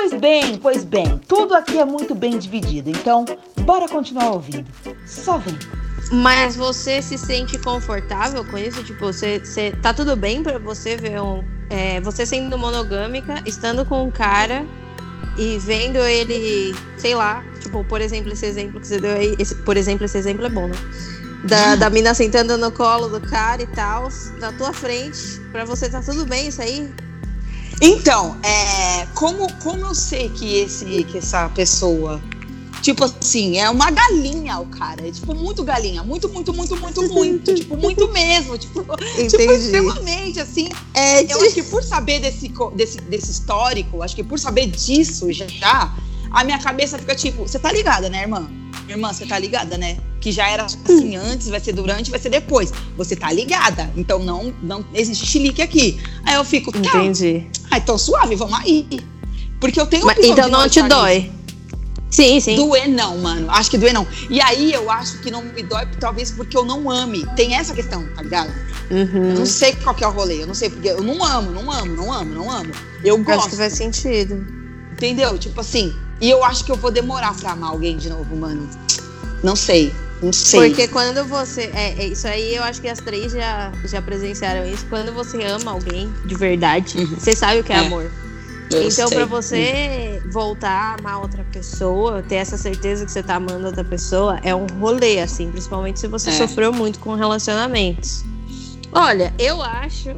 Pois bem, pois bem, tudo aqui é muito bem dividido, então bora continuar ouvindo. Só vem. Mas você se sente confortável com isso? Tipo, você, você tá tudo bem para você ver um, é, você sendo monogâmica, estando com um cara e vendo ele, sei lá, tipo, por exemplo, esse exemplo que você deu aí, esse, por exemplo, esse exemplo é bom, né? Da, da mina sentando no colo do cara e tal, na tua frente, pra você tá tudo bem isso aí? Então, é, como, como eu sei que, esse, que essa pessoa Tipo assim, é uma galinha o cara. É tipo, muito galinha. Muito, muito, muito, muito, muito. tipo, muito mesmo. Tipo, tipo extremamente, assim. É, eu acho que por saber desse, desse, desse histórico, acho que por saber disso já, a minha cabeça fica tipo, você tá ligada, né, irmã? Irmã, você tá ligada, né? Que já era assim antes, vai ser durante, vai ser depois. Você tá ligada. Então não, não existe chilique aqui. Aí eu fico, tá. Entendi. Ah, então suave, vamos aí. Porque eu tenho Mas, Então não te dói. Nisso. Sim, sim. Doer não, mano. Acho que doer não. E aí eu acho que não me dói, talvez porque eu não ame. Tem essa questão, tá ligado? Uhum. Eu não sei qual que é o rolê. Eu não sei, porque eu não amo, não amo, não amo, não amo. Eu gosto. Acho que faz sentido. Entendeu? Tipo assim. E eu acho que eu vou demorar pra amar alguém de novo, mano. Não sei. Não sei. Porque quando você. É, é, isso aí eu acho que as três já, já presenciaram isso. Quando você ama alguém de verdade, uhum. você sabe o que é, é. amor. Eu então, para você voltar a amar outra pessoa, ter essa certeza que você tá amando outra pessoa, é um rolê, assim, principalmente se você é. sofreu muito com relacionamentos. Olha, eu acho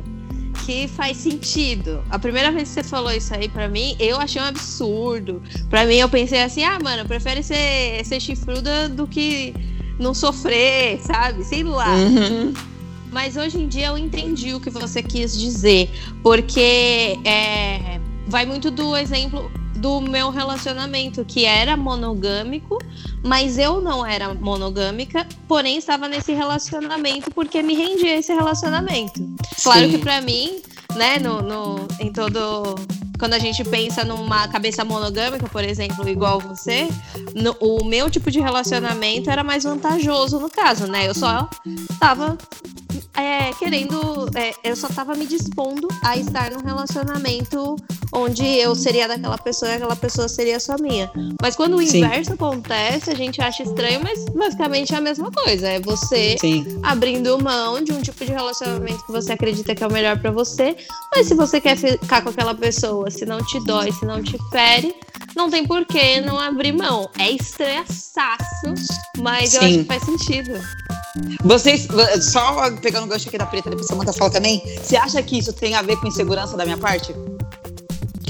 que faz sentido. A primeira vez que você falou isso aí para mim, eu achei um absurdo. Para mim, eu pensei assim: ah, mano, prefere ser, ser chifruda do que não sofrer, sabe? Sei lá. Uhum. Mas hoje em dia eu entendi o que você quis dizer. Porque é, vai muito do exemplo do meu relacionamento, que era monogâmico, mas eu não era monogâmica, porém estava nesse relacionamento porque me rendia esse relacionamento. Claro Sim. que para mim, né, no, no, em todo. Quando a gente pensa numa cabeça monogâmica, por exemplo, igual você, no, o meu tipo de relacionamento era mais vantajoso no caso, né? Eu só tava é, querendo. É, eu só tava me dispondo a estar num relacionamento onde eu seria daquela pessoa e aquela pessoa seria só minha. Mas quando o Sim. inverso acontece, a gente acha estranho, mas basicamente é a mesma coisa. É você Sim. abrindo mão de um tipo de relacionamento que você acredita que é o melhor para você. Mas se você quer ficar com aquela pessoa, se não te dói, se não te fere, não tem por que não abrir mão. É estressaço, mas Sim. eu acho que faz sentido. Vocês, só pegando o gancho aqui da preta, depois você manda falar também, você acha que isso tem a ver com insegurança da minha parte?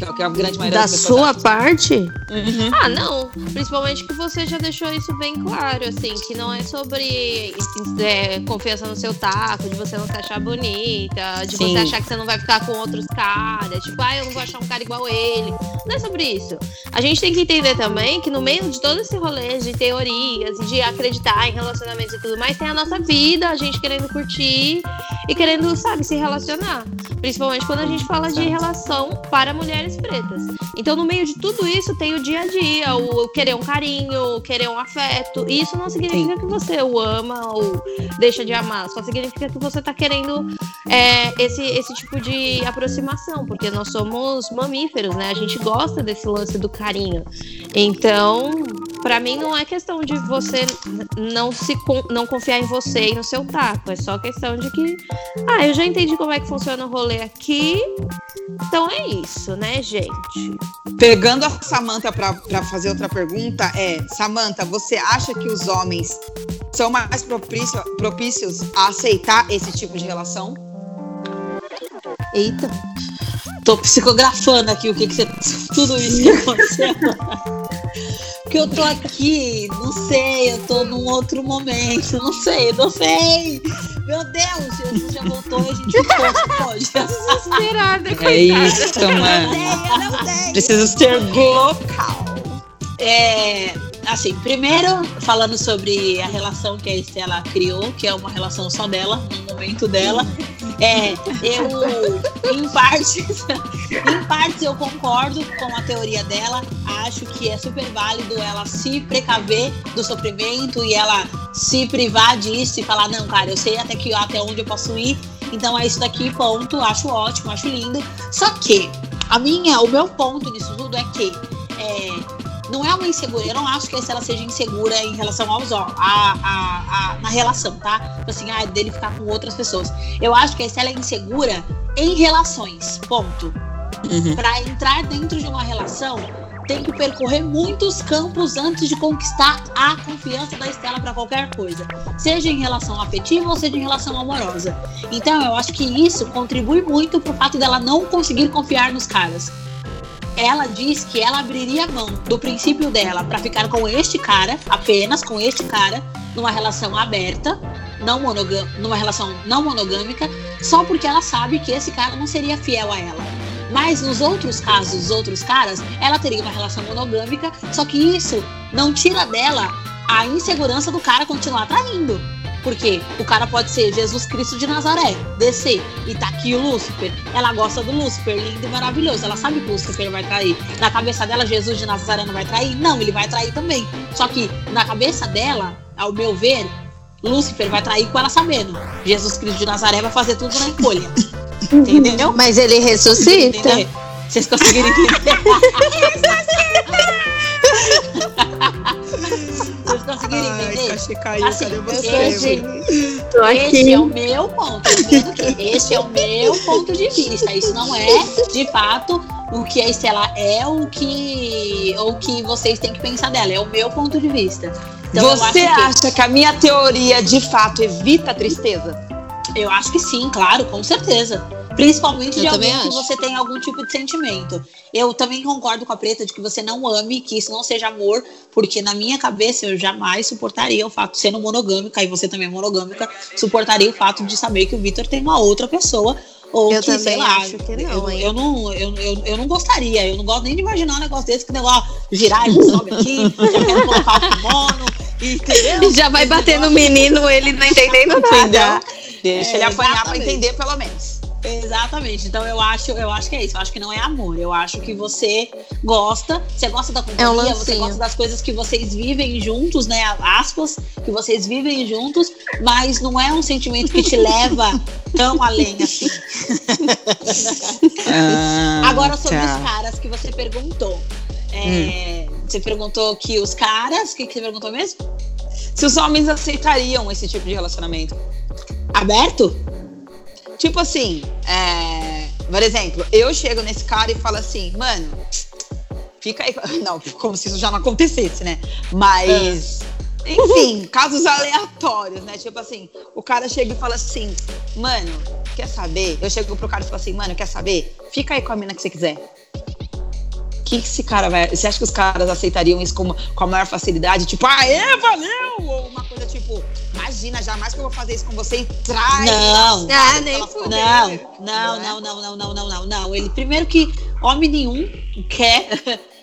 Que é o que a grande maioria da sua parte? Uhum. Ah, não. Principalmente que você já deixou isso bem claro, assim, que não é sobre é, confiança no seu taco, de você não se achar bonita, de Sim. você achar que você não vai ficar com outros caras, tipo, ah, eu não vou achar um cara igual ele. Não é sobre isso. A gente tem que entender também que no meio de todo esse rolê de teorias e de acreditar em relacionamentos e tudo mais, tem a nossa vida, a gente querendo curtir e querendo, sabe, se relacionar. Principalmente quando a gente fala de relação para mulheres pretas. Então, no meio de tudo isso, tem o dia a dia, o querer um carinho, o querer um afeto. E isso não significa Sim. que você o ama ou deixa de amar, só significa que você tá querendo é, esse, esse tipo de aproximação, porque nós somos mamíferos, né? A gente gosta desse lance do carinho. Então, para mim não é questão de você não se não confiar em você e no seu taco, é só questão de que ah, eu já entendi como é que funciona o rolê aqui. Então é isso, né, gente? Pegando a Samantha para fazer outra pergunta, é, Samantha, você acha que os homens são mais propício, propícios a aceitar esse tipo de relação? Eita. Tô psicografando aqui o que, que você. Tudo isso que aconteceu. Porque eu tô aqui, não sei, eu tô num outro momento, não sei, não sei. Meu Deus, Jesus já voltou e a gente pode. Desesperada, coitada. É isso, mano. Eu não sei, Preciso ser global. É, assim, primeiro, falando sobre a relação que a Estela criou, que é uma relação só dela, no momento dela. É, eu, em partes, em partes eu concordo com a teoria dela. Acho que é super válido ela se precaver do sofrimento e ela se privar disso e falar, não, cara, eu sei até que até onde eu posso ir. Então é isso daqui, ponto. Acho ótimo, acho lindo. Só que A minha, o meu ponto nisso tudo é que é, não é uma insegura. Eu não acho que ela seja insegura em relação aos a, a, a, na relação, tá? Tipo assim, ah, dele ficar com outras pessoas. Eu acho que ela é insegura em relações. Ponto. Uhum. Para entrar dentro de uma relação, tem que percorrer muitos campos antes de conquistar a confiança da Estela para qualquer coisa, seja em relação afetiva ou seja em relação amorosa. Então eu acho que isso contribui muito pro fato dela não conseguir confiar nos caras. Ela diz que ela abriria mão do princípio dela para ficar com este cara, apenas com este cara, numa relação aberta, não numa relação não monogâmica, só porque ela sabe que esse cara não seria fiel a ela. Mas nos outros casos, os outros caras, ela teria uma relação monogâmica, só que isso não tira dela a insegurança do cara continuar traindo. Porque o cara pode ser Jesus Cristo de Nazaré, descer, e tá aqui o Lúcifer. Ela gosta do Lúcifer, lindo e maravilhoso. Ela sabe que o Lúcifer vai trair. Na cabeça dela, Jesus de Nazaré não vai trair? Não, ele vai trair também. Só que na cabeça dela, ao meu ver, Lúcifer vai trair com ela sabendo. Jesus Cristo de Nazaré vai fazer tudo na encolha. Entendeu? Mas ele ressuscita. Vocês conseguiram entender? Vocês conseguiram entender? Ai, caiu, assim, cadê você? Esse, esse é o meu ponto. Esse é o meu ponto de vista. Isso não é, de fato, o que a Estela é ou que, o que vocês têm que pensar dela. É o meu ponto de vista. Então, você acha que... que a minha teoria, de fato, evita a tristeza? Eu acho que sim, claro, com certeza. Principalmente eu de alguém acho. que você tem algum tipo de sentimento. Eu também concordo com a Preta de que você não ame, que isso não seja amor, porque na minha cabeça eu jamais suportaria o fato de sendo monogâmica, e você também é monogâmica, suportaria o fato de saber que o Vitor tem uma outra pessoa. Ou eu que, sei lá, que não, eu, eu, não, eu, eu, eu não gostaria, eu não gosto nem de imaginar um negócio desse, que negócio girar e sobe aqui, já quero colocar o kimono, entendeu? Já vai bater no menino, ele não entendendo nada. Deixa é, ele apanhar para entender pelo menos. Exatamente. Então eu acho, eu acho que é isso. Eu acho que não é amor. Eu acho que você gosta, você gosta da companhia, é um você gosta das coisas que vocês vivem juntos, né? Aspas, que vocês vivem juntos, mas não é um sentimento que te leva tão além assim. Ah, Agora sobre tá. os caras que você perguntou. É, hum. Você perguntou que os caras, o que, que você perguntou mesmo? Se os homens aceitariam esse tipo de relacionamento. Aberto? Tipo assim, é, por exemplo, eu chego nesse cara e falo assim, mano, fica aí. Não, como se isso já não acontecesse, né? Mas. É. Enfim, casos aleatórios, né? Tipo assim, o cara chega e fala assim, mano, quer saber? Eu chego pro cara e falo assim, mano, quer saber? Fica aí com a mina que você quiser. O que esse cara vai. Você acha que os caras aceitariam isso com, com a maior facilidade? Tipo, ah, é, valeu! Ou uma coisa tipo, Imagina, jamais que eu vou fazer isso com você e trai. Não, ah, nem não, não, não, não, não, não, não, não, não. Ele primeiro que homem nenhum quer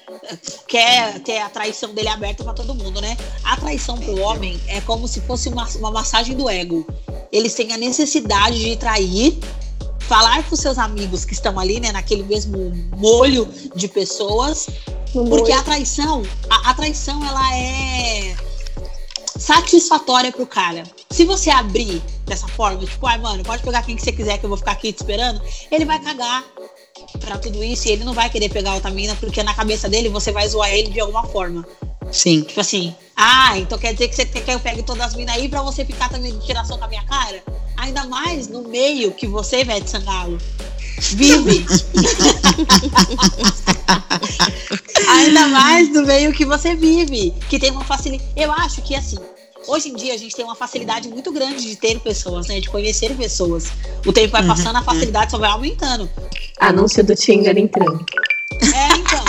quer ter a traição dele aberta para todo mundo, né? A traição pro homem é como se fosse uma, uma massagem do ego. Eles têm a necessidade de trair, falar com seus amigos que estão ali, né, naquele mesmo molho de pessoas, porque a traição, a, a traição ela é satisfatória pro cara. Se você abrir dessa forma, tipo, ai, mano, pode pegar quem que você quiser que eu vou ficar aqui te esperando, ele vai cagar pra tudo isso e ele não vai querer pegar outra mina, porque na cabeça dele você vai zoar ele de alguma forma. Sim. Tipo assim, ah, então quer dizer que você quer que eu pegue todas as minas aí pra você ficar também de tiração com a minha cara? Ainda mais no meio que você, Vete Sangalo, vive. Ainda mais no meio que você vive, que tem uma facilidade. Eu acho que assim, hoje em dia a gente tem uma facilidade muito grande de ter pessoas, né? De conhecer pessoas. O tempo vai uhum. passando, a facilidade só vai aumentando. Anúncio do Tinder entrando. É, então.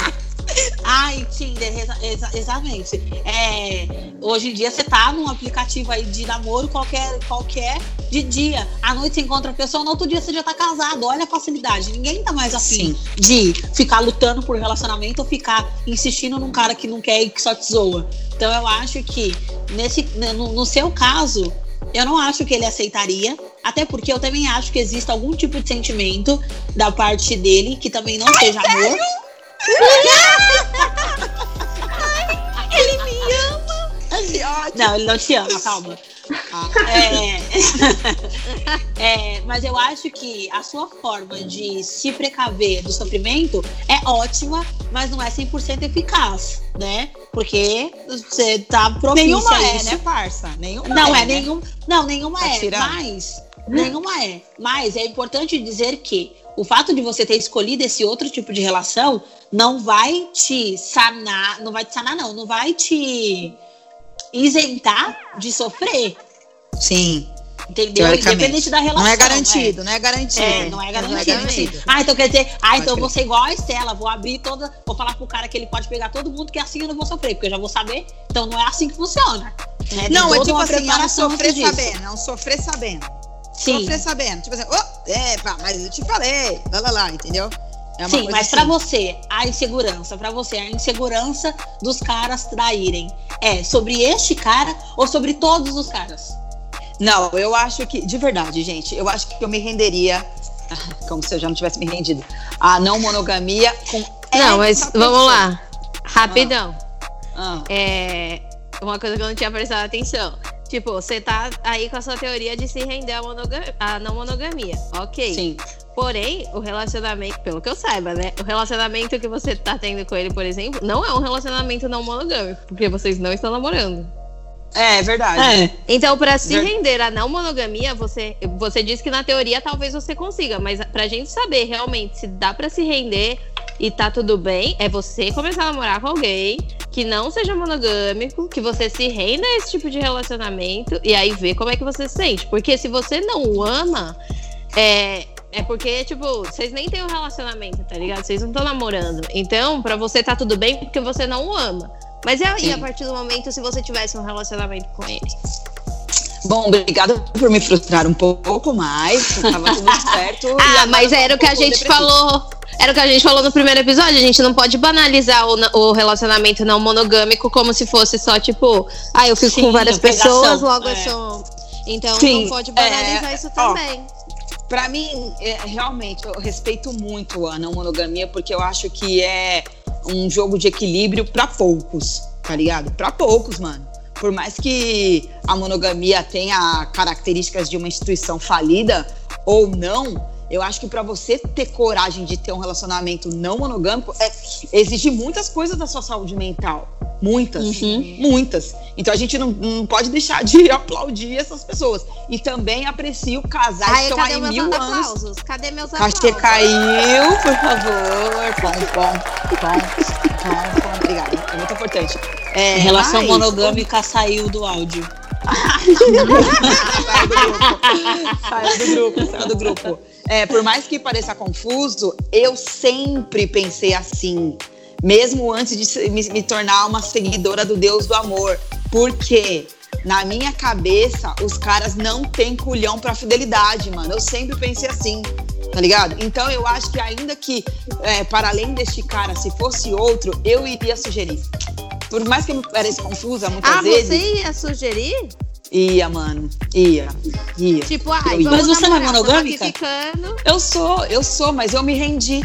Ai, Tinder, exa exatamente. É, hoje em dia você tá num aplicativo aí de namoro qualquer, qualquer de dia. À noite você encontra a pessoa, no outro dia você já tá casado. Olha a facilidade. Ninguém tá mais afim Sim. de ficar lutando por relacionamento ou ficar insistindo num cara que não quer e que só te zoa. Então eu acho que nesse, no, no seu caso, eu não acho que ele aceitaria, até porque eu também acho que existe algum tipo de sentimento da parte dele que também não Ai, seja sério? amor. Ai, ele me ama. Não, ele não te ama, calma. Ah, é... é, mas eu acho que a sua forma de se precaver do sofrimento é ótima, mas não é 100% eficaz, né? Porque você tá propícia Nenhuma a é, isso. né, parça? Nenhuma Não é, né? nenhum, não, nenhuma Tá é, tirando? mas nenhuma é. Mas é importante dizer que o fato de você ter escolhido esse outro tipo de relação não vai te sanar, não vai te sanar não, não vai te isentar de sofrer, Sim. entendeu? Independente da relação. Não é garantido, não é garantido. É, não é garantido. garantido. Ah, então quer dizer, ah, Pode então eu crer. vou ser igual a Estela, vou abrir toda, vou falar pro cara que ele pode pegar todo mundo, que assim eu não vou sofrer, porque eu já vou saber. Então não é assim que funciona. né? Não, é tipo assim, é um sofrer sabendo, é um sofrer sabendo. Sim. Sofrer sabendo. Tipo assim, oh, epa, mas eu te falei, lá, lá, lá, entendeu? É uma Sim, coisa mas assim. pra você, a insegurança, pra você, a insegurança dos caras traírem é sobre este cara ou sobre todos os caras? Não, eu acho que, de verdade, gente, eu acho que eu me renderia, como se eu já não tivesse me rendido, a não monogamia com Não, mas essa vamos pessoa. lá. Rapidão. Ah, É uma coisa que eu não tinha prestado atenção. Tipo, você tá aí com a sua teoria de se render à, monoga- à não monogamia. Ok. sim. Porém, o relacionamento, pelo que eu saiba, né? O relacionamento que você tá tendo com ele, por exemplo, não é um relacionamento não monogâmico, porque vocês não estão namorando. É, é verdade. É. Então, pra se Ver- render à não monogamia, você, você disse que na teoria talvez você consiga, mas pra gente saber realmente se dá pra se render e tá tudo bem, é você começar a namorar com alguém que não seja monogâmico, que você se renda a esse tipo de relacionamento e aí ver como é que você se sente. Porque se você não o ama, é. É porque, tipo, vocês nem têm um relacionamento, tá ligado? Vocês não estão namorando. Então, pra você tá tudo bem porque você não o ama. Mas e aí, a partir do momento, se você tivesse um relacionamento com ele? Bom, obrigada por me frustrar um pouco mais. Tava tudo certo. Ah, mas era o que a gente depressiva. falou. Era o que a gente falou no primeiro episódio. A gente não pode banalizar o, o relacionamento não monogâmico como se fosse só, tipo, ah, eu fico Sim, com várias pessoas, logo é. eu sou. Então Sim, não pode banalizar é, isso ó, também. Pra mim, é, realmente, eu respeito muito a não monogamia, porque eu acho que é um jogo de equilíbrio pra poucos, tá ligado? Pra poucos, mano. Por mais que a monogamia tenha características de uma instituição falida ou não, eu acho que pra você ter coragem de ter um relacionamento não monogâmico, é, exige muitas coisas da sua saúde mental. Muitas. Uhum. Muitas. Então a gente não, não pode deixar de aplaudir essas pessoas. E também aprecio casais que Ai, estão cadê aí meus mil anos. aplausos? Cadê meus aplausos? Cachê caiu, por favor. Bom, bom, bom, bom, bom, obrigada. É muito importante. É, Relação mas- monogâmica saiu do áudio. Saiu do grupo, saiu do grupo. É, por mais que pareça confuso, eu sempre pensei assim, mesmo antes de me, me tornar uma seguidora do Deus do amor. Porque na minha cabeça, os caras não têm culhão pra fidelidade, mano. Eu sempre pensei assim, tá ligado? Então eu acho que ainda que, é, para além deste cara, se fosse outro, eu iria sugerir. Por mais que me pareça confusa, muitas Ah, vezes. você ia sugerir? Ia, mano. Ia. Ia. Tipo, ai, Eu ia. vamos Mas você não é namorar, tamo aqui monogâmica? Eu sou, eu sou, mas eu me rendi.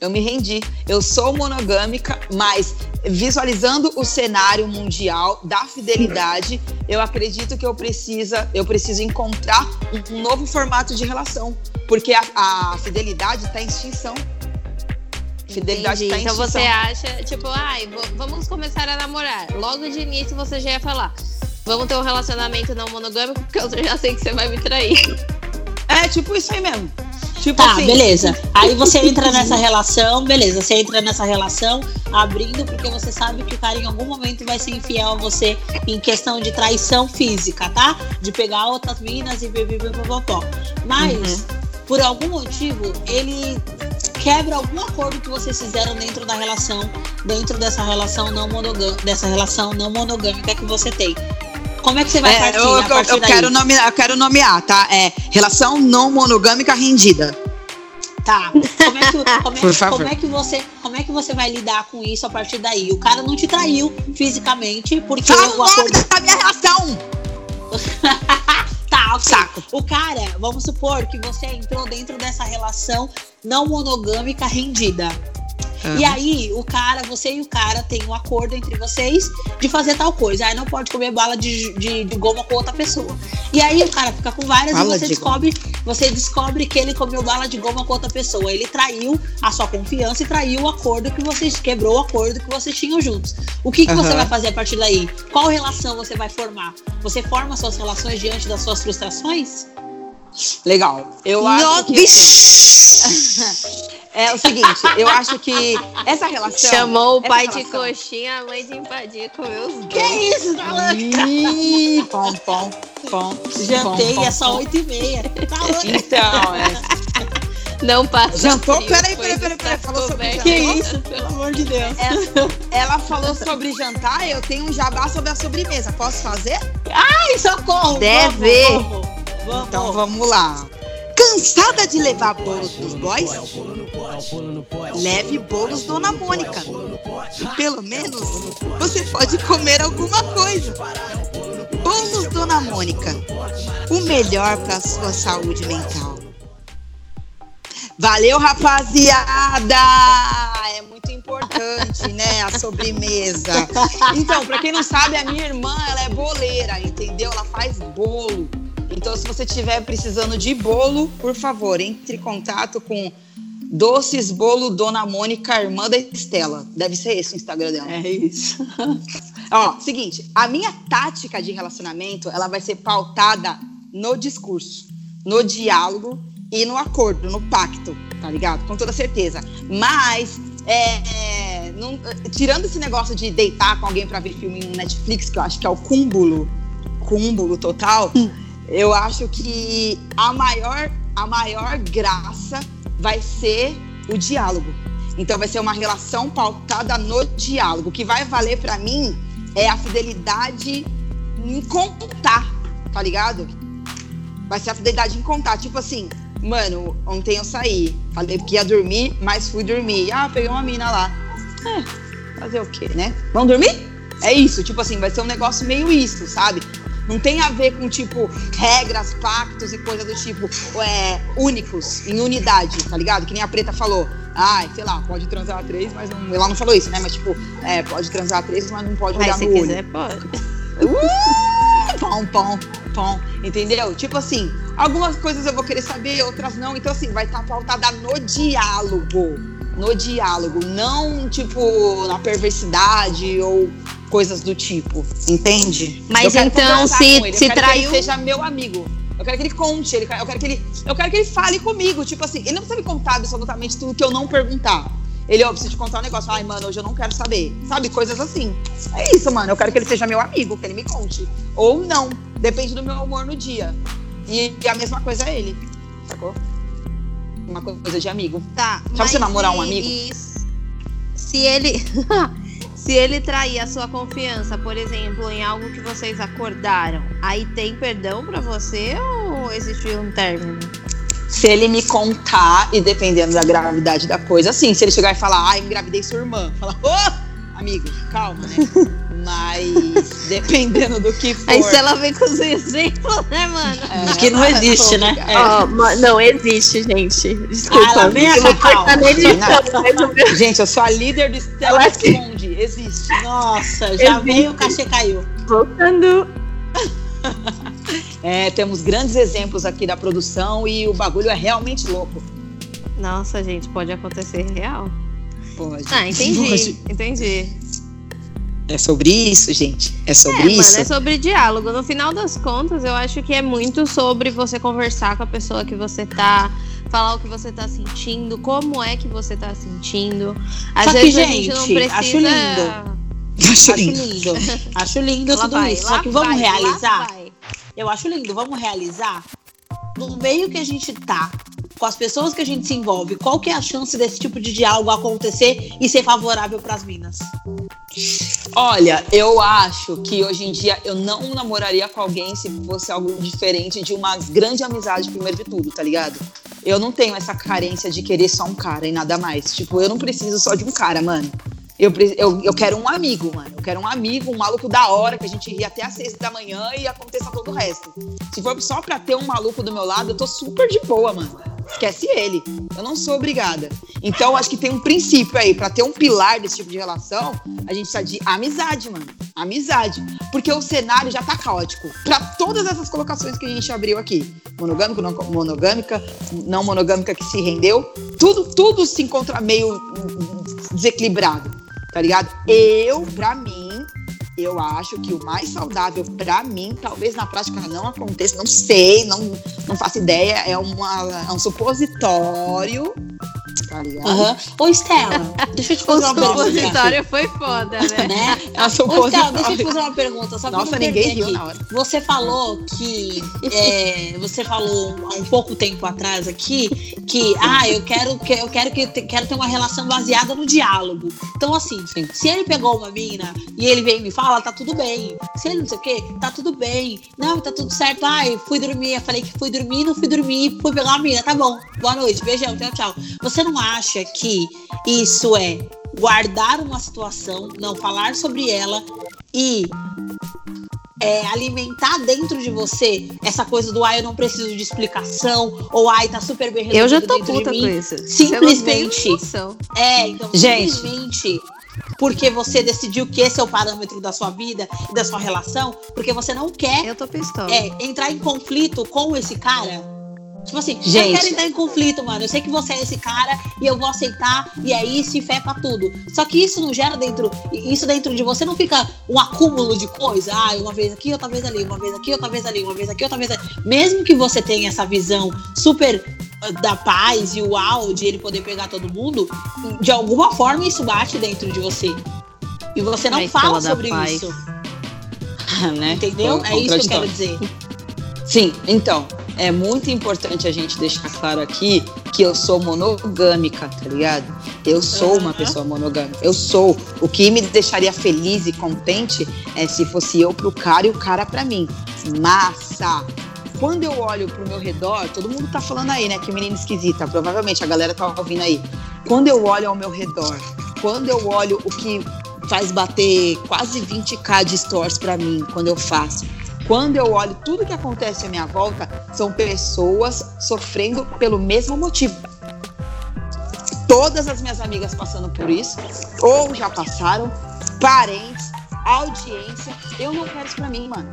Eu me rendi. Eu sou monogâmica, mas visualizando o cenário mundial da fidelidade, eu acredito que eu precisa, eu preciso encontrar um, novo formato de relação, porque a, a fidelidade está em extinção. Fidelidade Entendi. está em Então extinção. você acha, tipo, ai, vamos começar a namorar. Logo de início você já ia falar. Vamos ter um relacionamento não monogâmico, porque eu já sei que você vai me trair. É tipo isso aí mesmo. Tipo Tá, assim, beleza. Aí você entra nessa relação, beleza. Você entra nessa relação abrindo porque você sabe que o cara em algum momento vai ser infiel a você em questão de traição física, tá? De pegar outras minas e bibibibobó. Mas, Uhum. por algum motivo, ele quebra algum acordo que vocês fizeram dentro da relação, dentro dessa relação não monogâmica, dessa relação não monogâmica que você tem. Como é que você vai É, partir eu, a eu- eu quero nomear, eu quero nomear, tá? É relação não monogâmica rendida. Tá. Como é, que, como, é, como é que você, como é que você vai lidar com isso a partir daí? O cara não te traiu fisicamente porque Fala o acordo da minha relação! tá, ok. Saco. O cara, vamos supor que você entrou dentro dessa relação não monogâmica rendida. Uhum. E aí, o cara, você e o cara tem um acordo entre vocês de fazer tal coisa. Aí não pode comer bala de, de, de goma com outra pessoa. E aí o cara fica com várias bala e você descobre, você descobre que ele comeu bala de goma com outra pessoa. Ele traiu a sua confiança e traiu o acordo que vocês quebrou o acordo que vocês tinham juntos. O que, que uhum. você vai fazer a partir daí? Qual relação você vai formar? Você forma suas relações diante das suas frustrações? Legal. Eu acho que. É o seguinte, eu acho que essa relação. Chamou o pai relação... de coxinha, a mãe de empadia comeu os dois. Que isso, tá louca? pom, pom, pom. Jantei, pom, é só oito e meia. Tá louca? Então, é. Não passa. Jantou? Peraí, peraí, peraí, peraí. Falou sobre jantar. Que isso, pelo amor de Deus. Ela, ela falou sobre jantar, eu tenho um jabá sobre a sobremesa. Posso fazer? Ai, socorro! Deve. Vamos, vamos, vamos. Então vamos lá. Cansada de levar bolos dos boys? Leve bolos Dona Mônica. Pelo menos você pode comer alguma coisa. Bolos Dona Mônica. O melhor para sua saúde mental. Valeu, rapaziada! É muito importante, né? A sobremesa. Então, para quem não sabe, a minha irmã, ela é boleira, entendeu? Ela faz bolo. Então, se você estiver precisando de bolo, por favor, entre em contato com Doces Bolo Dona Mônica, irmã da Estela. Deve ser esse o Instagram dela. É isso. Ó, seguinte, a minha tática de relacionamento, ela vai ser pautada no discurso, no diálogo e no acordo, no pacto, tá ligado? Com toda certeza. Mas, é, não, tirando esse negócio de deitar com alguém para ver filme no Netflix, que eu acho que é o cúmulo, cúmulo total. Hum eu acho que a maior, a maior graça vai ser o diálogo. Então vai ser uma relação pautada no diálogo. O que vai valer para mim é a fidelidade em contar, tá ligado? Vai ser a fidelidade em contar. Tipo assim, mano, ontem eu saí, falei que ia dormir, mas fui dormir. Ah, peguei uma mina lá. É, fazer o quê, né? Vamos dormir? É isso, tipo assim, vai ser um negócio meio isso, sabe? Não tem a ver com, tipo, regras, pactos e coisa do tipo é, únicos, em unidade, tá ligado? Que nem a Preta falou. Ai, sei lá, pode transar a três, mas não. Ela não falou isso, né? Mas, tipo, é, pode transar a três, mas não pode olhar mas, no se olho. Quiser, pode. Uh, pão, pão, pão. Entendeu? Tipo assim, algumas coisas eu vou querer saber, outras não. Então, assim, vai estar tá pautada no diálogo. No diálogo, não, tipo, na perversidade ou coisas do tipo, entende? Mas então se, se traiu. Que ele seja meu amigo. Eu quero que ele conte, ele, eu, quero que ele, eu quero que ele fale comigo. Tipo assim, ele não precisa me contar absolutamente tudo que eu não perguntar. Ele, ó, preciso te contar um negócio. Ai, mano, hoje eu não quero saber. Sabe? Coisas assim. É isso, mano. Eu quero que ele seja meu amigo, que ele me conte. Ou não. Depende do meu humor no dia. E, e a mesma coisa é ele. Sacou? Uma coisa de amigo. Tá. Sabe você namorar um amigo? Se ele. Se ele trair a sua confiança, por exemplo, em algo que vocês acordaram, aí tem perdão para você ou existe um término? Se ele me contar, e dependendo da gravidade da coisa, sim. Se ele chegar e falar, ah, engravidei sua irmã, falar, ô, oh! amigo, calma, né? Mas dependendo do que for. Aí se ela vem com os exemplos, né, mano? É, que não existe, né? É. Oh, não existe, gente. Desculpa. Ah, vem a Gente, eu sou a líder do Stella Responde. Existe. Nossa, já existe. veio o cachê caiu. Voltando. é, temos grandes exemplos aqui da produção e o bagulho é realmente louco. Nossa, gente, pode acontecer real. Pode. Ah, entendi. Pode. Entendi. É sobre isso, gente. É sobre é, isso. Mano, é sobre diálogo. No final das contas, eu acho que é muito sobre você conversar com a pessoa que você tá, falar o que você tá sentindo, como é que você tá sentindo. Às Só vezes que, a gente não precisa. Acho lindo. Acho lindo. acho lindo tudo vai, isso. Só que vamos vai, realizar. Eu acho lindo. Vamos realizar. No meio que a gente tá, com as pessoas que a gente se envolve, qual que é a chance desse tipo de diálogo acontecer e ser favorável para as minas? Olha, eu acho que hoje em dia eu não namoraria com alguém se fosse algo diferente de uma grande amizade, primeiro de tudo, tá ligado? Eu não tenho essa carência de querer só um cara e nada mais. Tipo, eu não preciso só de um cara, mano. Eu, eu, eu quero um amigo, mano. Eu quero um amigo, um maluco da hora, que a gente ria até às seis da manhã e aconteça todo o resto. Se for só pra ter um maluco do meu lado, eu tô super de boa, mano. Esquece ele. Eu não sou obrigada. Então, acho que tem um princípio aí, para ter um pilar desse tipo de relação, a gente precisa de amizade, mano. Amizade. Porque o cenário já tá caótico. Para todas essas colocações que a gente abriu aqui. Monogâmico, não monogâmica, não monogâmica que se rendeu. Tudo, tudo se encontra meio desequilibrado, tá ligado? Eu, pra mim, eu acho que o mais saudável para mim, talvez na prática não aconteça, não sei, não, não faço ideia, é, uma, é um supositório tá ligado? Uhum. Ô, Estela, deixa eu te fazer uma pergunta. Supositório foi foda, né? né? É Ô, Estela, deixa eu te fazer uma pergunta. Só Nossa, ninguém riu na hora. Você falou que. É, você falou há um pouco tempo atrás aqui que, ah, eu quero, que, eu quero, que, quero ter uma relação baseada no diálogo. Então, assim, Sim. se ele pegou uma mina e ele vem e me fala, tá tudo bem. Se ele não sei o quê, tá tudo bem. Não, tá tudo certo. Ai, fui dormir. Eu falei que fui dormir, não fui dormir, fui pegar uma mina. Tá bom. Boa noite, beijão, tchau, tchau. Você não acha que isso é guardar uma situação, não falar sobre ela e é, alimentar dentro de você essa coisa do ai, eu não preciso de explicação, ou ai, tá super bem resolvido Eu já tô puta com isso. Simplesmente. É, então Gente. simplesmente porque você decidiu que esse é o parâmetro da sua vida e da sua relação, porque você não quer eu tô pistola. É, entrar em conflito com esse cara Tipo assim, Gente. eu quero entrar em conflito, mano. Eu sei que você é esse cara e eu vou aceitar, e é isso, e fé pra tudo. Só que isso não gera dentro. Isso dentro de você não fica um acúmulo de coisa. Ah, uma vez aqui, outra vez ali, uma vez aqui, outra vez ali, uma vez aqui, outra vez ali. Mesmo que você tenha essa visão super ah, da paz e uau de ele poder pegar todo mundo, de alguma forma isso bate dentro de você. E você não fala sobre isso. né? Entendeu? É isso que eu quero dizer. Sim, então, é muito importante a gente deixar claro aqui que eu sou monogâmica, tá ligado? Eu sou uma pessoa monogâmica. Eu sou. O que me deixaria feliz e contente é se fosse eu pro cara e o cara pra mim. Massa! Quando eu olho pro meu redor, todo mundo tá falando aí, né? Que menina esquisita. Provavelmente a galera tá ouvindo aí. Quando eu olho ao meu redor, quando eu olho o que faz bater quase 20k de stores para mim, quando eu faço quando eu olho tudo que acontece à minha volta, são pessoas sofrendo pelo mesmo motivo. Todas as minhas amigas passando por isso, ou já passaram, parentes, audiência. Eu não quero isso pra mim, mano.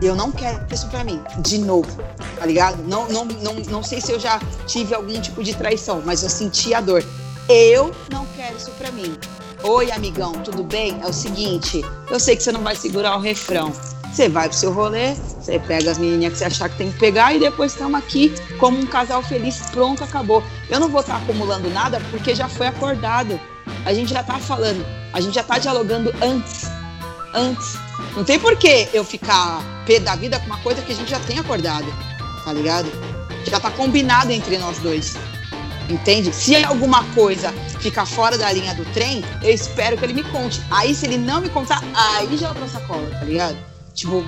Eu não quero isso pra mim, de novo, tá ligado? Não, não, não, não sei se eu já tive algum tipo de traição, mas eu senti a dor. Eu não quero isso pra mim. Oi, amigão, tudo bem? É o seguinte, eu sei que você não vai segurar o refrão, você vai pro seu rolê, você pega as menininhas que você achar que tem que pegar e depois estamos aqui como um casal feliz, pronto, acabou. Eu não vou estar tá acumulando nada porque já foi acordado. A gente já tá falando, a gente já tá dialogando antes. Antes. Não tem por que eu ficar pé da vida com uma coisa que a gente já tem acordado, tá ligado? Já tá combinado entre nós dois. Entende? Se alguma coisa ficar fora da linha do trem, eu espero que ele me conte. Aí, se ele não me contar, aí já é outra sacola, tá ligado? Tipo,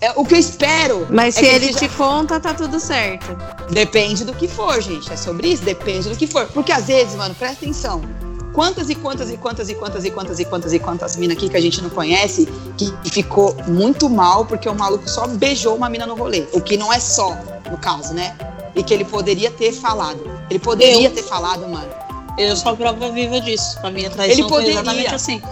é, o que eu espero. Mas é se ele te conta, tá tudo certo. Depende do que for, gente. É sobre isso? Depende do que for. Porque às vezes, mano, presta atenção. Quantas e quantas e quantas e quantas e quantas e quantas e quantas minas aqui que a gente não conhece que ficou muito mal porque o maluco só beijou uma mina no rolê. O que não é só, no caso, né? E que ele poderia ter falado. Ele poderia eu, ter falado, mano. Eu sou a prova viva disso. A minha traição ele poderia. foi exatamente assim.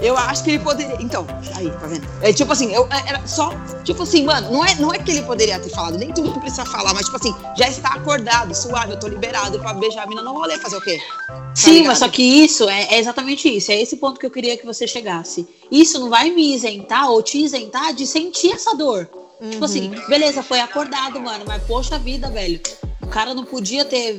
Eu acho que ele poderia. Então, aí, tá vendo? É tipo assim, eu, é, era só. Tipo assim, mano, não é, não é que ele poderia ter falado, nem tudo que precisa falar, mas tipo assim, já está acordado, suave, eu tô liberado pra beijar a mina no rolê, fazer o quê? Tá Sim, ligado? mas só que isso é, é, exatamente isso. É esse ponto que eu queria que você chegasse. Isso não vai me isentar ou te isentar de sentir essa dor. Uhum. Tipo assim, uhum. beleza, foi acordado, mano, mas poxa vida, velho. O cara não podia ter,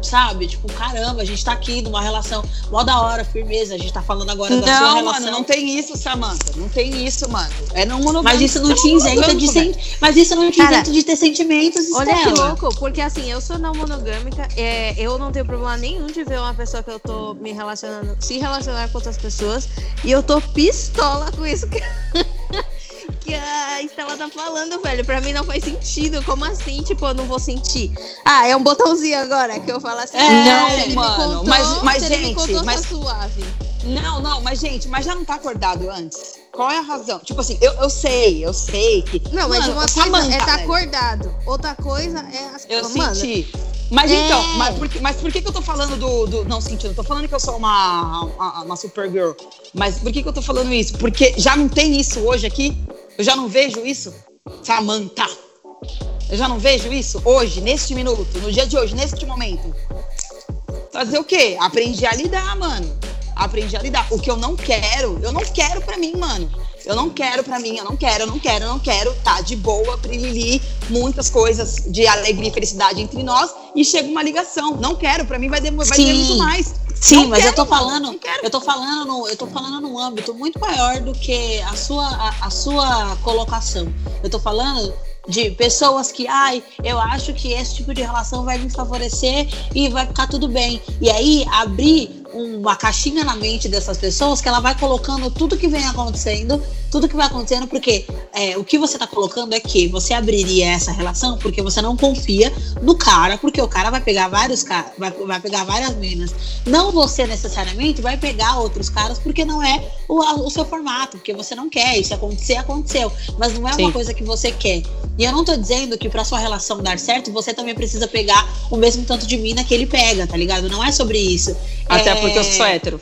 sabe? Tipo, caramba, a gente tá aqui numa relação mó da hora, firmeza. A gente tá falando agora não, da sua relação. Mano, não tem isso, Samantha. Não tem isso, mano. É não monogâmico. Mas isso não te isenta de sen... Mas isso não te isenta de ter sentimentos, Olha que louco, porque assim, eu sou não monogâmica, é, eu não tenho problema nenhum de ver uma pessoa que eu tô me relacionando, se relacionar com outras pessoas, e eu tô pistola com isso que a Estela tá falando, velho. Pra mim não faz sentido. Como assim? Tipo, eu não vou sentir. Ah, é um botãozinho agora que eu falo assim. É, não, mano. Contou, mas, mas gente, contou, mas tá suave. Não, não, mas gente, mas já não tá acordado antes? Qual é a razão? Tipo assim, eu, eu sei, eu sei que. Não, mas mano, uma coisa é tá acordado. Outra coisa é as Eu mano, senti. Mas é. então, mas por, que, mas por que, que eu tô falando do. do não, sentindo, tô falando que eu sou uma, uma, uma Supergirl. Mas por que, que eu tô falando isso? Porque já não tem isso hoje aqui? Eu já não vejo isso? Samantha. Eu já não vejo isso hoje, neste minuto, no dia de hoje, neste momento. Fazer o quê? Aprendi a lidar, mano. Aprendi a lidar. O que eu não quero, eu não quero pra mim, mano. Eu não quero pra mim, eu não quero, eu não quero, eu não quero. Tá de boa, prilili, muitas coisas de alegria e felicidade entre nós. E chega uma ligação. Não quero, pra mim vai demorar vai muito mais. Sim, não mas quero, eu tô falando, eu tô falando, no, eu tô falando num âmbito muito maior do que a sua, a, a sua colocação. Eu tô falando de pessoas que, ai, eu acho que esse tipo de relação vai me favorecer e vai ficar tudo bem. E aí abrir uma caixinha na mente dessas pessoas que ela vai colocando tudo que vem acontecendo, tudo que vai acontecendo, porque é, o que você está colocando é que você abriria essa relação porque você não confia no cara, porque o cara vai pegar vários caras, vai, vai pegar várias meninas. Não você necessariamente vai pegar outros caras porque não é o, o seu formato, porque você não quer. Isso acontecer, aconteceu. Mas não é Sim. uma coisa que você quer. E eu não tô dizendo que para sua relação dar certo, você também precisa pegar o mesmo tanto de mina que ele pega, tá ligado? Não é sobre isso. Até é... porque eu sou hétero.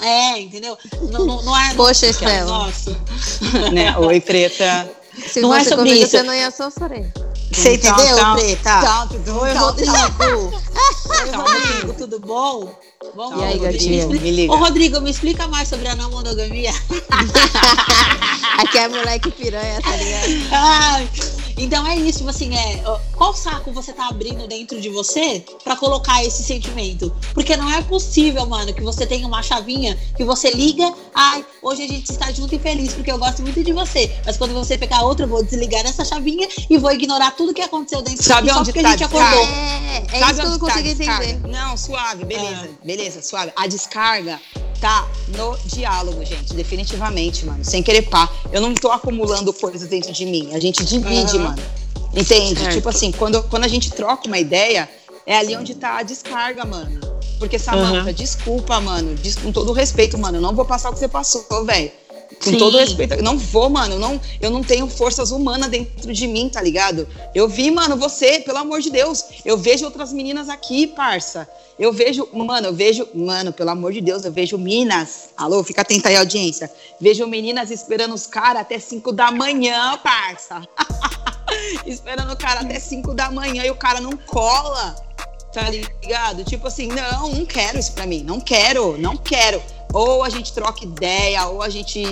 É, entendeu? Não, não, não é. Poxa, Estela. né? Oi, preta. Se não é sobre isso. Você não ia sofrer. Você entendeu, então, Preta? Então, tudo Oi, Rodrigo. Oi, Rodrigo, tudo bom? Vamos, e aí, gatinho? Me, me liga. Ô, Rodrigo, me explica mais sobre a não monogamia. Aqui é moleque piranha, tá ligado? Ai, então é isso, tipo assim, é, qual saco você tá abrindo dentro de você para colocar esse sentimento? Porque não é possível, mano, que você tenha uma chavinha que você liga, ai, hoje a gente está junto e feliz porque eu gosto muito de você. Mas quando você pegar outra, eu vou desligar essa chavinha e vou ignorar tudo que aconteceu dentro Sabe de onde só porque tá a gente acordou. É, é Sabe isso que eu não consigo entender. Não, suave, beleza, é. beleza, suave. A descarga tá no diálogo, gente, definitivamente, mano. Sem querer pá. Eu não tô acumulando coisas dentro de mim. A gente divide, uhum. mano. Entende? Certo. Tipo assim, quando, quando a gente troca uma ideia, é ali onde tá a descarga, mano. Porque, Samanta, uhum. desculpa, mano. Des, com todo respeito, mano. Eu não vou passar o que você passou, velho. Com Sim. todo respeito. Eu não vou, mano. Eu não, eu não tenho forças humanas dentro de mim, tá ligado? Eu vi, mano, você, pelo amor de Deus. Eu vejo outras meninas aqui, parça. Eu vejo, mano, eu vejo, mano, pelo amor de Deus, eu vejo minas. Alô, fica atenta aí, audiência. Vejo meninas esperando os caras até 5 da manhã, parça. esperando o cara até 5 da manhã e o cara não cola. Tá ligado? Tipo assim, não, não quero isso pra mim. Não quero, não quero ou a gente troca ideia, ou a gente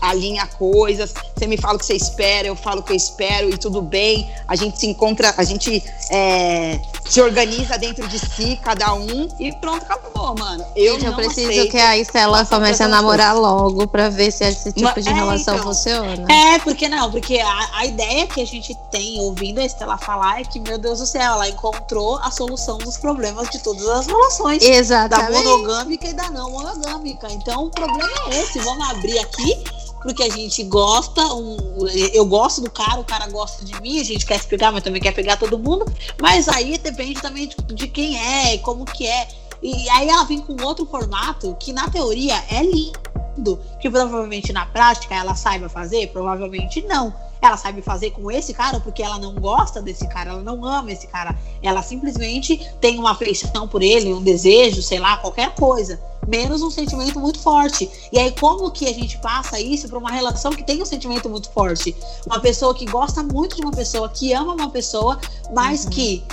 alinha coisas. Você me fala o que você espera, eu falo o que eu espero e tudo bem. A gente se encontra, a gente é, se organiza dentro de si, cada um, e pronto, acabou, mano. Eu, gente, eu preciso que a Estela comece a namorar logo pra ver se esse tipo de é, relação então, funciona. É, porque não, porque a, a ideia que a gente tem ouvindo a Estela falar é que, meu Deus do céu, ela encontrou a solução dos problemas de todas as relações. Exatamente. Da monogâmica e da não monogâmica. Então o problema é esse. Vamos abrir aqui porque a gente gosta, um, eu gosto do cara, o cara gosta de mim, a gente quer se pegar, mas também quer pegar todo mundo. Mas aí depende também de, de quem é e como que é. E aí ela vem com outro formato que na teoria é lindo, que provavelmente na prática ela saiba fazer, provavelmente não ela sabe fazer com esse cara porque ela não gosta desse cara, ela não ama esse cara. Ela simplesmente tem uma afeição por ele, um desejo, sei lá, qualquer coisa. Menos um sentimento muito forte. E aí, como que a gente passa isso para uma relação que tem um sentimento muito forte? Uma pessoa que gosta muito de uma pessoa, que ama uma pessoa, mas uhum. que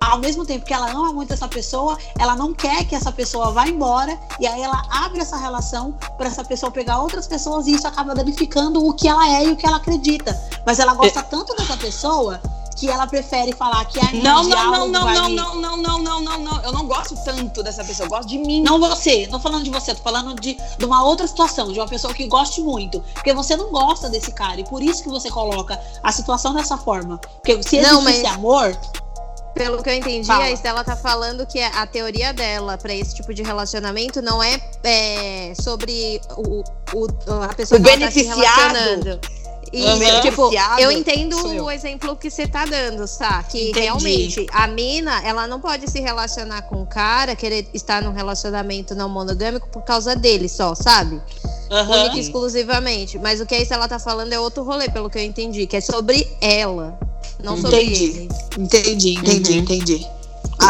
ao mesmo tempo que ela ama muito essa pessoa, ela não quer que essa pessoa vá embora e aí ela abre essa relação para essa pessoa pegar outras pessoas e isso acaba danificando o que ela é e o que ela acredita. Mas ela gosta é. tanto dessa pessoa que ela prefere falar que a não, não, não, não, não, não, não, não, não, não, não. Eu não gosto tanto dessa pessoa, eu gosto de mim. Não você, não falando de você, tô falando de, de uma outra situação, de uma pessoa que goste muito. Porque você não gosta desse cara e por isso que você coloca a situação dessa forma. Porque se existisse não, mas... amor, pelo que eu entendi, Fala. a Estela tá falando que a teoria dela para esse tipo de relacionamento não é, é sobre o, o, a pessoa o que tá se relacionando. E, uhum. tipo, eu entendo o exemplo que você tá dando, tá? Que Entendi. realmente a mina, ela não pode se relacionar com o cara, querer estar num relacionamento não monogâmico por causa dele só, sabe? Uhum. Única e exclusivamente. Mas o que a Estela tá falando é outro rolê, pelo que eu entendi, que é sobre ela. Não sobre entendi. ele. Entendi, entendi, uhum. entendi.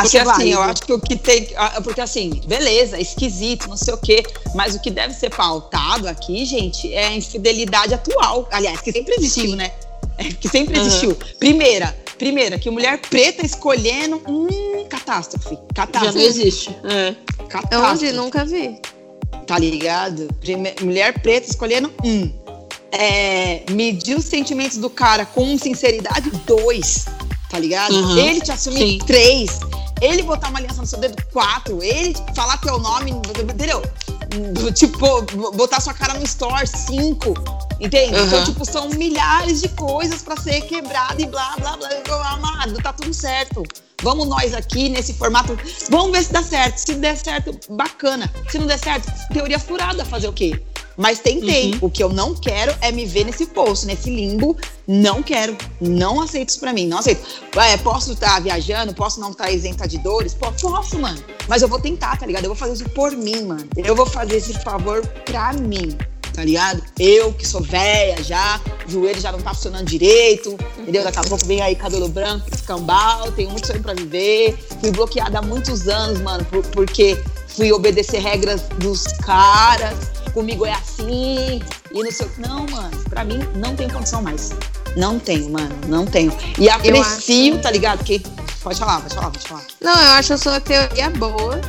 Porque assim, eu acho que o que tem. Porque assim, beleza, esquisito, não sei o quê. Mas o que deve ser pautado aqui, gente, é a infidelidade atual. Aliás, que sempre existiu, né? É, que sempre existiu. Uhum. Primeira, primeira, que mulher preta escolhendo. Hum, catástrofe. Catástrofe. Já não existe. É. Catástrofe. Onde? Nunca vi. Tá ligado? mulher preta escolhendo. Hum. É, medir os sentimentos do cara com sinceridade, dois tá ligado? Uhum. Ele te assumir Sim. três, ele botar uma aliança no seu dedo quatro, ele falar teu nome, entendeu? Tipo, botar sua cara no store cinco, entende? Uhum. Então, tipo, são milhares de coisas para ser quebrado e blá, blá, blá, blá, amado, tá tudo certo. Vamos nós aqui nesse formato, vamos ver se dá certo. Se der certo, bacana. Se não der certo, teoria furada, fazer o quê? Mas tentei. Uhum. O que eu não quero é me ver nesse poço, nesse limbo. Não quero. Não aceito isso pra mim. Não aceito. É, posso estar tá viajando, posso não estar tá isenta de dores. Pô, posso, mano. Mas eu vou tentar, tá ligado? Eu vou fazer isso por mim, mano. Eu vou fazer esse favor pra mim tá ligado? Eu que sou velha já, o joelho já não tá funcionando direito, entendeu? Daqui a pouco vem aí cabelo branco, escambau, tenho muito sonho pra viver. Fui bloqueada há muitos anos, mano, por, porque fui obedecer regras dos caras comigo é assim, e no seu. Não, mano, pra mim não tem condição mais. Não tenho, mano, não tenho. E aprecio, acho... tá ligado? Que. Pode falar, pode falar, pode falar. Não, eu acho a sua teoria boa.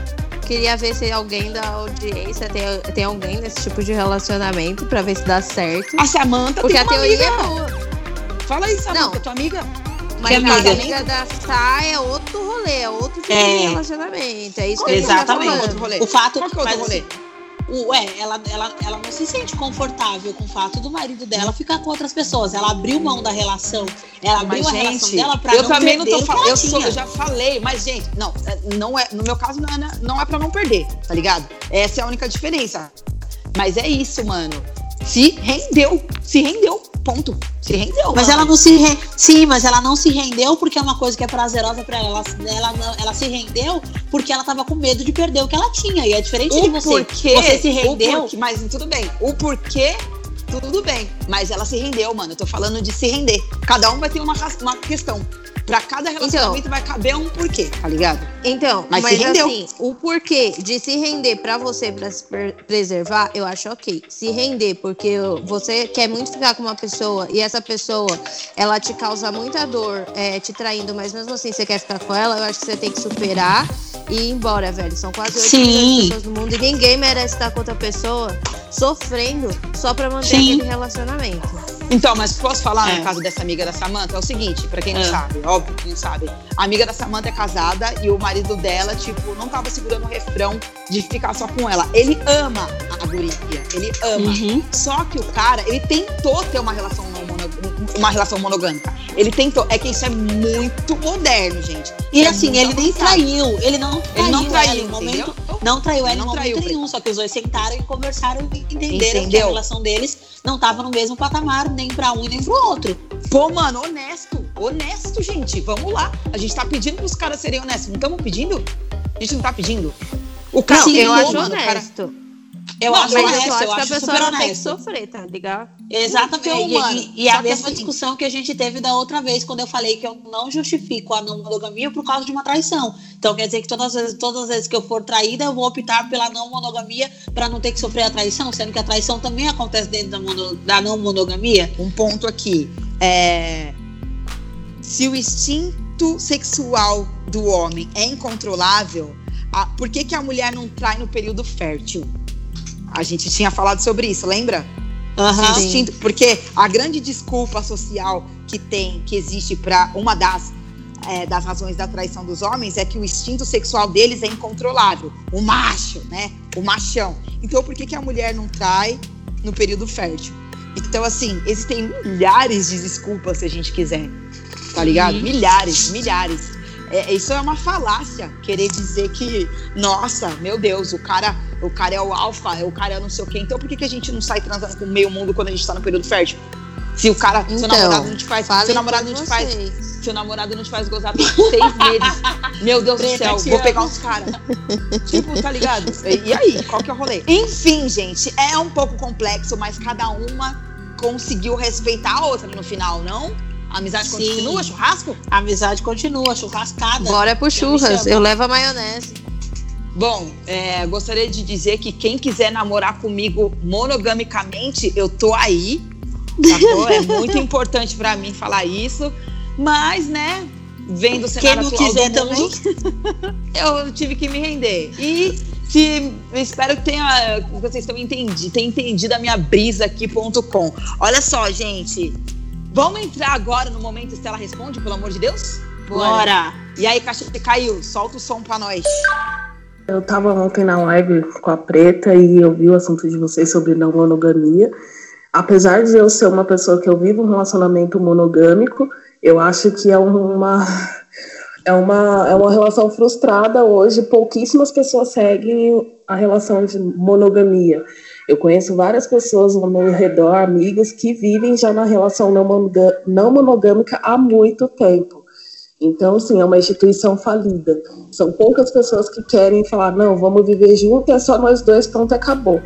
Queria ver se alguém da audiência tem, tem alguém nesse tipo de relacionamento pra ver se dá certo. A Samanta Porque tem a teoria é boa. Fala aí, Samanta, não. tua amiga. Mas a amiga? amiga da Sá é outro rolê, é outro tipo é. de relacionamento. É isso que Exatamente. a gente tá outro rolê. O fato, Qual que é outro rolê? Ué, ela, ela, ela não se sente confortável com o fato do marido dela ficar com outras pessoas. Ela abriu mão da relação. Ela abriu mas, a gente, relação dela pra eu não também não tô falando. Eu, sou, eu já falei, mas, gente, não, é, não é, no meu caso, não é, não é pra não perder, tá ligado? Essa é a única diferença. Mas é isso, mano. Se rendeu. Se rendeu. Ponto. Se rendeu. Mas ela não se re... Sim, mas ela não se rendeu porque é uma coisa que é prazerosa para ela. Ela, ela, ela, se rendeu porque ela tava com medo de perder o que ela tinha. E é diferente o de você. Porquê, você se rendeu. Porquê, mas tudo bem. O porquê tudo bem. Mas ela se rendeu, mano. Eu tô falando de se render. Cada um vai ter uma, uma questão. Pra cada relacionamento então, vai caber um porquê, tá ligado? Então, mas, mas se rendeu. assim, o porquê de se render pra você pra se preservar, eu acho ok. Se render porque você quer muito ficar com uma pessoa e essa pessoa, ela te causa muita dor, é, te traindo, mas mesmo assim você quer ficar com ela, eu acho que você tem que superar e ir embora, velho. São quase 8 pessoas no mundo e ninguém merece estar com outra pessoa sofrendo só pra manter Sim. aquele relacionamento. Então, mas posso falar é. no caso dessa amiga da Samanta? É o seguinte, pra quem não é. sabe, óbvio que não sabe. A amiga da Samanta é casada e o marido dela, tipo, não tava segurando o refrão de ficar só com ela. Ele ama a guria, ele ama. Uhum. Só que o cara, ele tentou ter uma relação uma relação monogâmica. Ele tentou. É que isso é muito moderno, gente. E é assim, ele nem traiu. Ele não traiu. Ele não traiu, ela, momento, Não traiu ela não em momento traiu, nenhum. Só que os dois sentaram e conversaram e entenderam Entendeu? que a relação deles não tava no mesmo patamar, nem pra um e nem pro outro. Pô, mano, honesto. Honesto, gente. Vamos lá. A gente tá pedindo pros caras serem honestos. Não estamos pedindo? A gente não tá pedindo. O cara, não, eu acho honesto. Cara, eu não, acho, mas honesto, eu acho que a pessoa não tem que sofrer, tá ligado? Exatamente. E, e, e a mesma assim, discussão que a gente teve da outra vez, quando eu falei que eu não justifico a não monogamia por causa de uma traição. Então quer dizer que todas as vezes, todas as vezes que eu for traída, eu vou optar pela não monogamia para não ter que sofrer a traição, sendo que a traição também acontece dentro da, mono, da não monogamia. Um ponto aqui. É... Se o instinto sexual do homem é incontrolável, a... por que, que a mulher não trai no período fértil? A gente tinha falado sobre isso, lembra? Uhum. Instinto, porque a grande desculpa social que tem, que existe para uma das é, das razões da traição dos homens é que o instinto sexual deles é incontrolável. O macho, né? O machão. Então, por que, que a mulher não trai no período fértil? Então, assim, existem milhares de desculpas se a gente quiser. Tá ligado? Milhares, milhares. É, isso é uma falácia, querer dizer que, nossa, meu Deus, o cara, o cara é o alfa, o cara é não sei o quê. Então por que, que a gente não sai transando com meio mundo quando a gente tá no período fértil? Se o cara, então, seu namorado não te faz, seu namorado não te faz, seu namorado não te faz gozar por seis meses. Meu Deus do céu, vou pegar uns caras. tipo, tá ligado? E, e aí, qual que é o rolê? Enfim, gente, é um pouco complexo, mas cada uma conseguiu respeitar a outra no final, não? A amizade Sim. continua, churrasco? A amizade continua, churrascada. Bora pro churras, eu levo a maionese. Bom, é, gostaria de dizer que quem quiser namorar comigo monogamicamente, eu tô aí. Tá é muito importante para mim falar isso. Mas, né, vendo o cenário Quem não quiser também. eu tive que me render. E se espero que tenha vocês tenham entendido, tenham entendido a minha brisa aqui.com. Olha só, gente. Vamos entrar agora no momento Estela responde, pelo amor de Deus? Bora. E aí, caixa caiu, solta o som para nós. Eu tava ontem na live com a Preta e eu vi o assunto de vocês sobre não monogamia. Apesar de eu ser uma pessoa que eu vivo um relacionamento monogâmico, eu acho que é uma é uma, é uma relação frustrada hoje. Pouquíssimas pessoas seguem a relação de monogamia. Eu conheço várias pessoas ao meu redor, amigos, que vivem já na relação não monogâmica há muito tempo. Então, sim, é uma instituição falida. São poucas pessoas que querem falar, não, vamos viver junto, é só nós dois, pronto, acabou.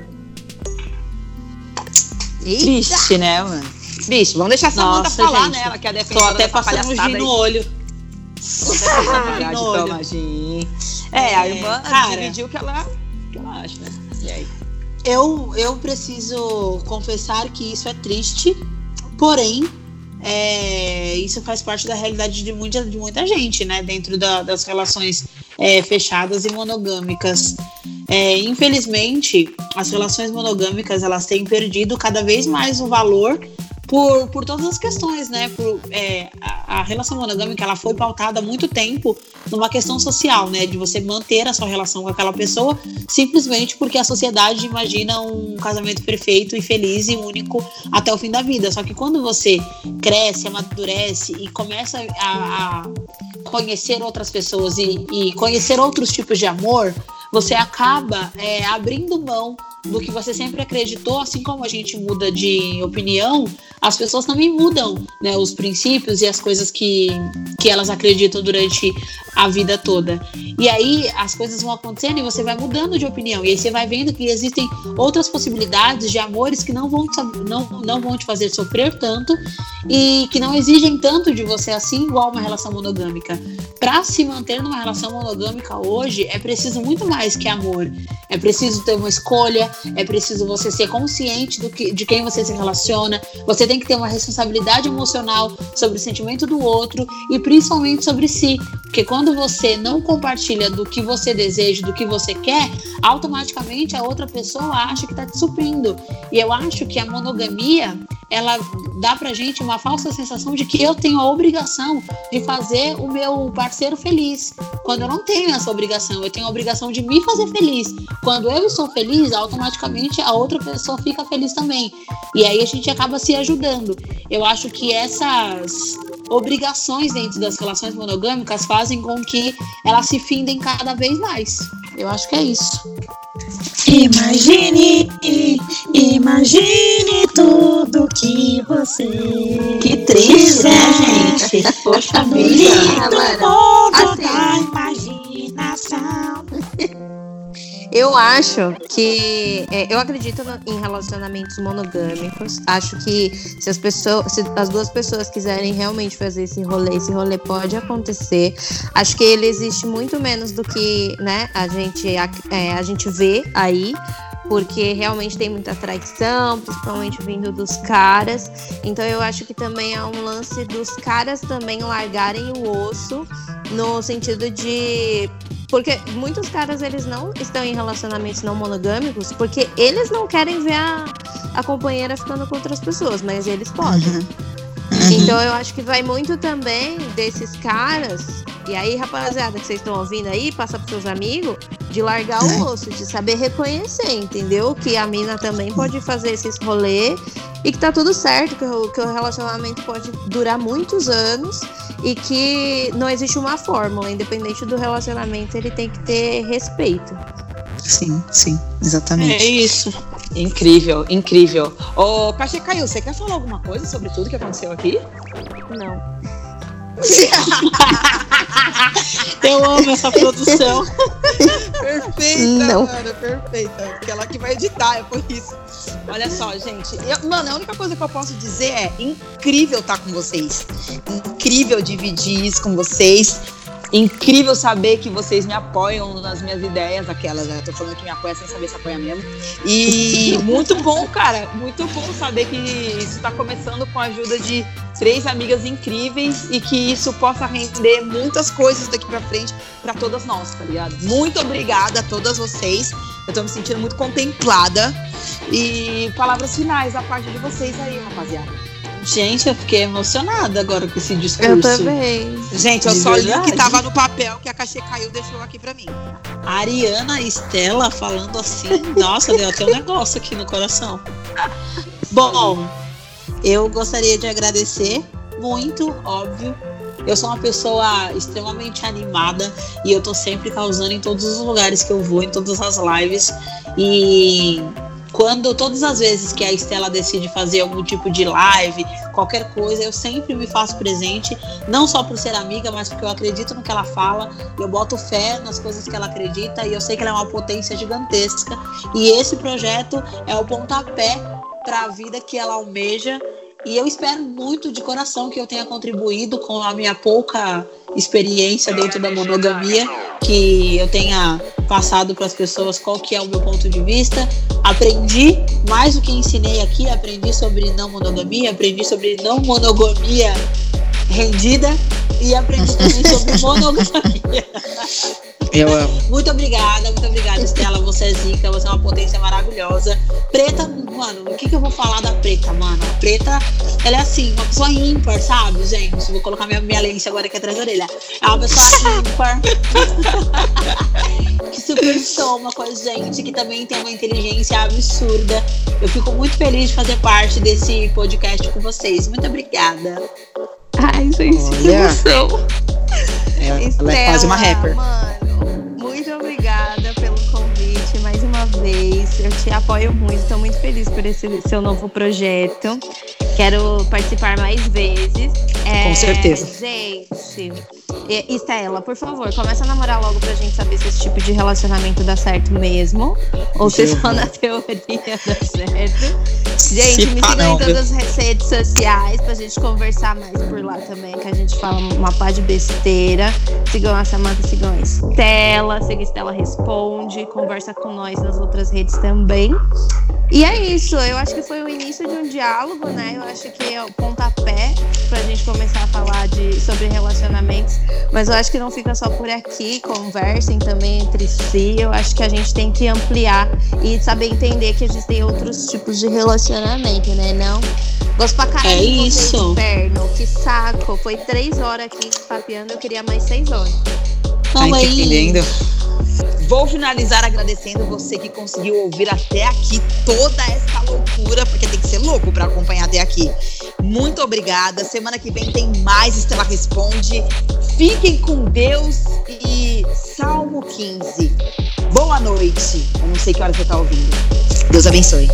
Eita. Triste, né, mano? Bicho, vamos deixar essa Samanta falar, gente, né? Ela que é a defensora Tô até passando um gin no olho. É, a irmã cara, dividiu o que ela, que ela acha, né? Eu, eu preciso confessar que isso é triste, porém, é, isso faz parte da realidade de muita, de muita gente, né? Dentro da, das relações é, fechadas e monogâmicas. É, infelizmente, as relações monogâmicas elas têm perdido cada vez mais o valor por, por todas as questões, né? Por, é, a, a, relação monogâmica ela foi pautada há muito tempo numa questão social, né? De você manter a sua relação com aquela pessoa simplesmente porque a sociedade imagina um casamento perfeito e feliz e único até o fim da vida. Só que quando você cresce, amadurece e começa a, a conhecer outras pessoas e, e conhecer outros tipos de amor, você acaba é, abrindo mão do que você sempre acreditou, assim como a gente muda de opinião, as pessoas também mudam né, os princípios e as coisas que, que elas acreditam durante a vida toda. E aí as coisas vão acontecendo e você vai mudando de opinião. E aí você vai vendo que existem outras possibilidades de amores que não vão te, não, não vão te fazer sofrer tanto e que não exigem tanto de você assim, igual uma relação monogâmica. Para se manter numa relação monogâmica hoje, é preciso muito mais que amor. É preciso ter uma escolha, é preciso você ser consciente do que, de quem você se relaciona, você tem que ter uma responsabilidade emocional sobre o sentimento do outro e principalmente sobre si. Porque quando você não compartilha do que você deseja, do que você quer, automaticamente a outra pessoa acha que está te suprindo. E eu acho que a monogamia ela dá pra gente uma falsa sensação de que eu tenho a obrigação de fazer o meu parceiro feliz. Quando eu não tenho essa obrigação, eu tenho a obrigação de me fazer feliz. Quando eu estou feliz, automaticamente a outra pessoa fica feliz também. E aí a gente acaba se ajudando. Eu acho que essas obrigações dentro das relações monogâmicas fazem com que elas se findem cada vez mais. Eu acho que é isso. Imagine, imagine tudo que você. Que triste, né, gente? Poxa vida. Lindo mundo da imaginação. Eu acho que. É, eu acredito no, em relacionamentos monogâmicos. Acho que se as pessoas. Se as duas pessoas quiserem realmente fazer esse rolê, esse rolê pode acontecer. Acho que ele existe muito menos do que né, a, gente, a, é, a gente vê aí porque realmente tem muita traição, principalmente vindo dos caras. Então eu acho que também é um lance dos caras também largarem o osso no sentido de porque muitos caras, eles não estão em relacionamentos não monogâmicos porque eles não querem ver a, a companheira ficando com outras pessoas, mas eles podem. Uhum. Uhum. Então eu acho que vai muito também desses caras. E aí, rapaziada, que vocês estão ouvindo aí, passa pros seus amigos, de largar o é. osso, de saber reconhecer, entendeu? Que a mina também pode fazer esses rolê e que tá tudo certo, que o, que o relacionamento pode durar muitos anos e que não existe uma fórmula, independente do relacionamento, ele tem que ter respeito. Sim, sim, exatamente. É isso. Incrível, incrível. Ô, Cachê Caiu, você quer falar alguma coisa sobre tudo que aconteceu aqui? Não. Eu amo essa produção. perfeita, não. perfeita. Porque ela que vai editar, é por isso. Olha só, gente. Eu, mano, a única coisa que eu posso dizer é incrível estar com vocês. Incrível dividir isso com vocês. Incrível saber que vocês me apoiam nas minhas ideias, aquelas, né? Eu tô falando que me apoia sem saber se apoia mesmo. E muito bom, cara. Muito bom saber que isso tá começando com a ajuda de três amigas incríveis e que isso possa render muitas coisas daqui pra frente para todas nós, tá ligado? Muito obrigada a todas vocês. Eu tô me sentindo muito contemplada. E palavras finais da parte de vocês aí, rapaziada. Gente, eu fiquei emocionada agora com esse discurso. Eu também. Gente, eu De só li verdade? que tava no papel que a cachê caiu deixou aqui pra mim. A Ariana Estela falando assim, nossa, deu até um negócio aqui no coração. Bom, eu gostaria de agradecer muito, óbvio. Eu sou uma pessoa extremamente animada e eu tô sempre causando em todos os lugares que eu vou, em todas as lives. E quando todas as vezes que a Estela decide fazer algum tipo de live, qualquer coisa, eu sempre me faço presente, não só por ser amiga, mas porque eu acredito no que ela fala, eu boto fé nas coisas que ela acredita e eu sei que ela é uma potência gigantesca. E esse projeto é o pontapé para a vida que ela almeja. E eu espero muito de coração que eu tenha contribuído com a minha pouca experiência dentro da monogamia, que eu tenha passado para as pessoas qual que é o meu ponto de vista. Aprendi mais do que ensinei aqui, aprendi sobre não monogamia, aprendi sobre não monogamia rendida e aprendi também sobre monogamia. Eu amo. Muito obrigada, muito obrigada, Estela. Você é zica, você é uma potência maravilhosa. Preta, mano, o que, que eu vou falar da preta, mano? A preta, ela é assim, uma pessoa ímpar, sabe, gente? Vou colocar minha, minha lente agora aqui atrás da orelha. É uma pessoa ímpar. que super soma com a gente, que também tem uma inteligência absurda. Eu fico muito feliz de fazer parte desse podcast com vocês. Muito obrigada. Ai, gente, que Olha. emoção. Ela é quase uma Estela, rapper. Mano, muito obrigada pelo convite mais uma vez. Eu te apoio muito, estou muito feliz por esse seu novo projeto. Quero participar mais vezes. É, Com certeza. Gente, Estela, por favor, começa a namorar logo pra gente saber se esse tipo de relacionamento dá certo mesmo. Ou se só na teoria dá certo. Gente, Se me sigam em todas as redes sociais pra gente conversar mais por lá também, que a gente fala uma pá de besteira. Sigam a Samanta, sigam a Estela, siga a Estela Responde, conversa com nós nas outras redes também. E é isso, eu acho que foi o início de um diálogo, né? Eu acho que é o pontapé pra gente começar a falar de, sobre relacionamentos. Mas eu acho que não fica só por aqui, conversem também entre si. Eu acho que a gente tem que ampliar e saber entender que existem outros tipos de relacionamento, né? Não. Gosto pra caralho É isso. inferno. Que saco. Foi três horas aqui papeando, eu queria mais seis horas. Não, Tá é entendendo? Vou finalizar agradecendo você que conseguiu ouvir até aqui toda essa loucura, porque tem que ser louco para acompanhar até aqui. Muito obrigada. Semana que vem tem mais Estela Responde. Fiquem com Deus e Salmo 15. Boa noite. Eu não sei que hora você está ouvindo. Deus abençoe.